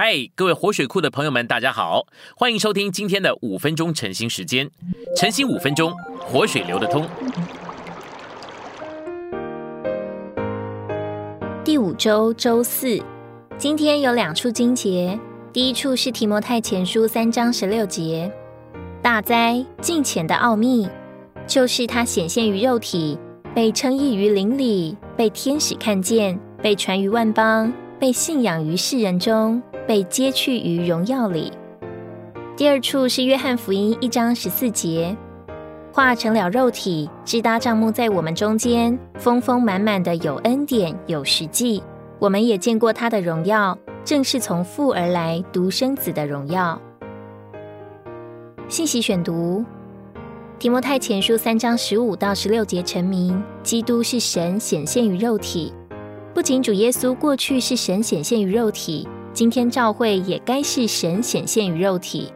嗨，各位活水库的朋友们，大家好，欢迎收听今天的五分钟晨兴时间。晨兴五分钟，活水流得通。第五周周四，今天有两处经节。第一处是提摩太前书三章十六节，大灾近前的奥秘，就是它显现于肉体，被称义于灵里，被天使看见，被传于万邦，被信仰于世人中。被接去于荣耀里。第二处是约翰福音一章十四节，化成了肉体，支搭帐幕在我们中间，丰丰满满的有恩典有实际。我们也见过他的荣耀，正是从父而来独生子的荣耀。信息选读：提摩太前书三章十五到十六节，成名基督是神显现于肉体。不仅主耶稣过去是神显现于肉体。今天召会也该是神显现于肉体。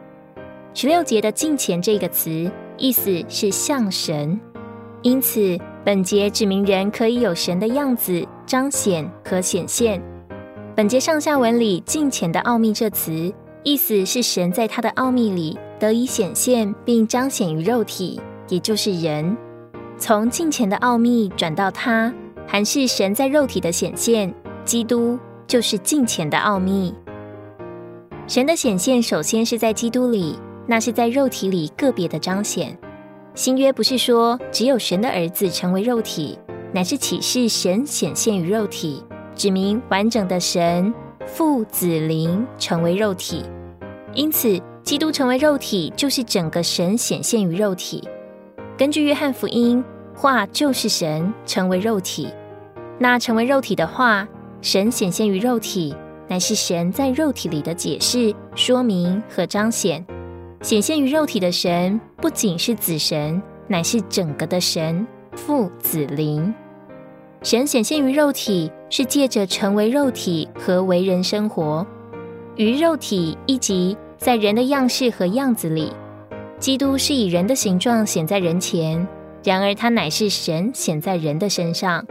十六节的“近前”这个词，意思是像神，因此本节指明人可以有神的样子彰显和显现。本节上下文里“近前”的奥秘这词，意思是神在他的奥秘里得以显现并彰显于肉体，也就是人。从近前的奥秘转到他，还是神在肉体的显现，基督。就是近前的奥秘。神的显现首先是在基督里，那是在肉体里个别的彰显。新约不是说只有神的儿子成为肉体，乃是启示神显现于肉体，指明完整的神父子灵成为肉体。因此，基督成为肉体，就是整个神显现于肉体。根据约翰福音，话就是神成为肉体。那成为肉体的话。神显现于肉体，乃是神在肉体里的解释、说明和彰显。显现于肉体的神，不仅是子神，乃是整个的神父子灵。神显现于肉体，是借着成为肉体和为人生活于肉体，以及在人的样式和样子里。基督是以人的形状显在人前，然而他乃是神显在人的身上。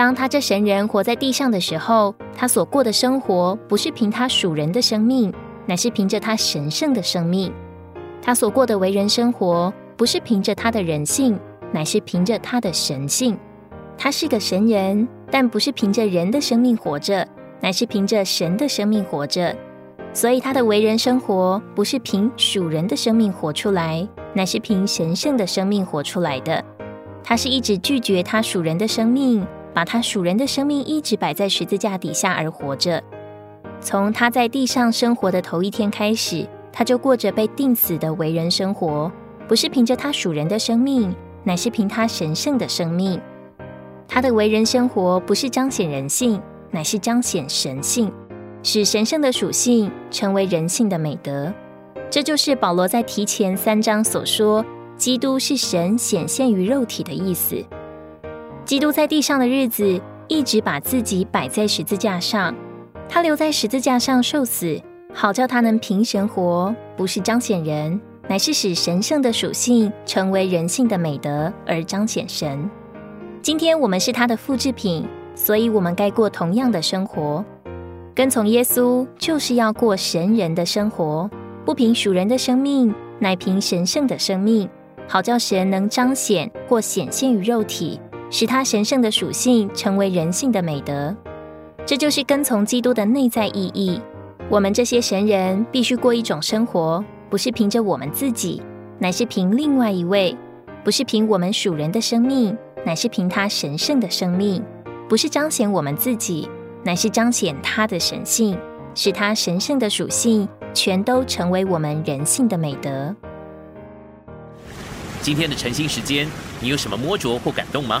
当他这神人活在地上的时候，他所过的生活不是凭他属人的生命，乃是凭着他神圣的生命；他所过的为人生活不是凭着他的人性，乃是凭着他的神性。他是个神人，但不是凭着人的生命活着，乃是凭着神的生命活着。所以他的为人生活不是凭属人的生命活出来，乃是凭神圣的生命活出来的。他是一直拒绝他属人的生命。把他属人的生命一直摆在十字架底下而活着。从他在地上生活的头一天开始，他就过着被定死的为人生活，不是凭着他属人的生命，乃是凭他神圣的生命。他的为人生活不是彰显人性，乃是彰显神性，使神圣的属性成为人性的美德。这就是保罗在提前三章所说：“基督是神显现于肉体”的意思。基督在地上的日子，一直把自己摆在十字架上。他留在十字架上受死，好叫他能凭神活，不是彰显人，乃是使神圣的属性成为人性的美德而彰显神。今天我们是他的复制品，所以我们该过同样的生活。跟从耶稣，就是要过神人的生活，不凭属人的生命，乃凭神圣的生命，好叫神能彰显或显现于肉体。使他神圣的属性成为人性的美德，这就是跟从基督的内在意义。我们这些神人必须过一种生活，不是凭着我们自己，乃是凭另外一位；不是凭我们属人的生命，乃是凭他神圣的生命；不是彰显我们自己，乃是彰显他的神性，使他神圣的属性全都成为我们人性的美德。今天的晨兴时间，你有什么摸着或感动吗？